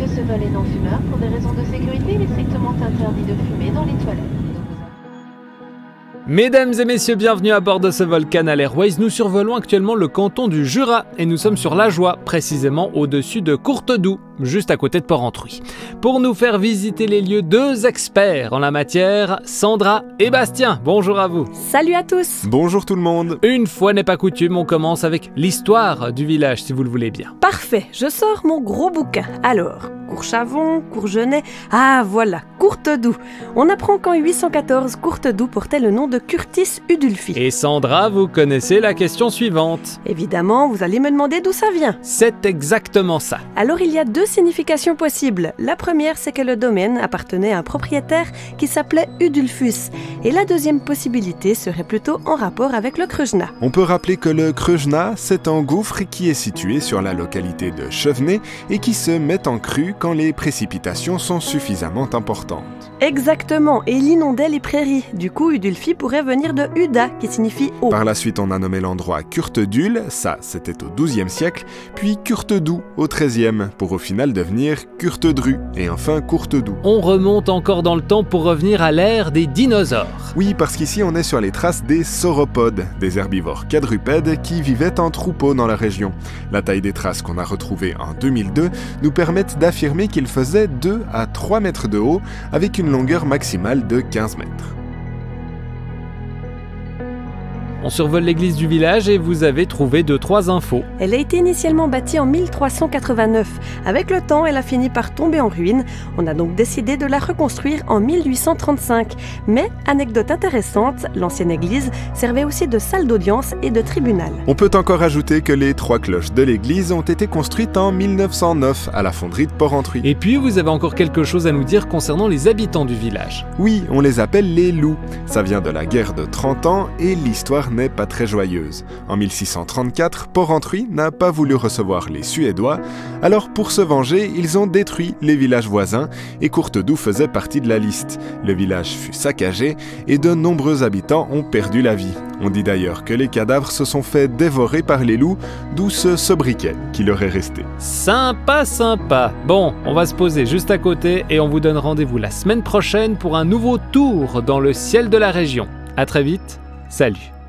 Monsieur Seval est non-fumeur. Pour des raisons de sécurité, il est strictement interdit de fumer dans les toilettes. Mesdames et messieurs, bienvenue à bord de ce Volcan Airways. Nous survolons actuellement le canton du Jura et nous sommes sur la Joie, précisément au-dessus de Courtedoux, juste à côté de Port-Entruy. Pour nous faire visiter les lieux, deux experts en la matière, Sandra et Bastien. Bonjour à vous. Salut à tous. Bonjour tout le monde. Une fois n'est pas coutume, on commence avec l'histoire du village, si vous le voulez bien. Parfait, je sors mon gros bouquin. Alors, Courchavon, Courgenay, ah voilà, Courtedoux. On apprend qu'en 814, Courtedoux portait le nom de Curtis Udulphi. Et Sandra, vous connaissez la question suivante. Évidemment, vous allez me demander d'où ça vient. C'est exactement ça. Alors il y a deux significations possibles. La première, c'est que le domaine appartenait à un propriétaire qui s'appelait Udulphus. Et la deuxième possibilité serait plutôt en rapport avec le Krujna. On peut rappeler que le Krujna, c'est un gouffre qui est situé sur la localité de Chevenay et qui se met en crue quand les précipitations sont suffisamment importantes. Exactement, et il inondait les prairies. Du coup, Udulphi pourrait venir de Uda, qui signifie eau. Par la suite, on a nommé l'endroit Curtedul, ça c'était au XIIe siècle, puis Curtedou au XIIIe, pour au final devenir Curtedru, et enfin Courtedoux. On remonte encore dans le temps pour revenir à l'ère des dinosaures. Oui, parce qu'ici on est sur les traces des sauropodes, des herbivores quadrupèdes qui vivaient en troupeau dans la région. La taille des traces qu'on a retrouvées en 2002 nous permettent d'affirmer qu'il faisait 2 à 3 mètres de haut avec une longueur maximale de 15 mètres. On survole l'église du village et vous avez trouvé deux trois infos. Elle a été initialement bâtie en 1389. Avec le temps, elle a fini par tomber en ruine. On a donc décidé de la reconstruire en 1835. Mais, anecdote intéressante, l'ancienne église servait aussi de salle d'audience et de tribunal. On peut encore ajouter que les trois cloches de l'église ont été construites en 1909 à la fonderie de Port-Entruy. Et puis vous avez encore quelque chose à nous dire concernant les habitants du village. Oui, on les appelle les loups. Ça vient de la guerre de 30 ans et l'histoire n'est pas très joyeuse. En 1634, Port-Entruy n'a pas voulu recevoir les Suédois, alors pour se venger, ils ont détruit les villages voisins et Courtedoux faisait partie de la liste. Le village fut saccagé et de nombreux habitants ont perdu la vie. On dit d'ailleurs que les cadavres se sont fait dévorer par les loups, d'où ce sobriquet qui leur est resté. Sympa, sympa. Bon, on va se poser juste à côté et on vous donne rendez-vous la semaine prochaine pour un nouveau tour dans le ciel de la région. À très vite. Salut